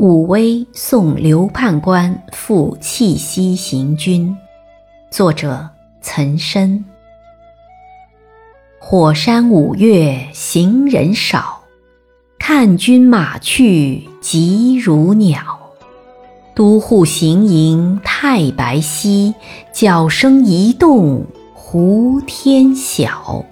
武威送刘判官赴契西行军，作者岑参。火山五月行人少，看君马去疾如鸟。都护行营太白溪，角声一动胡天晓。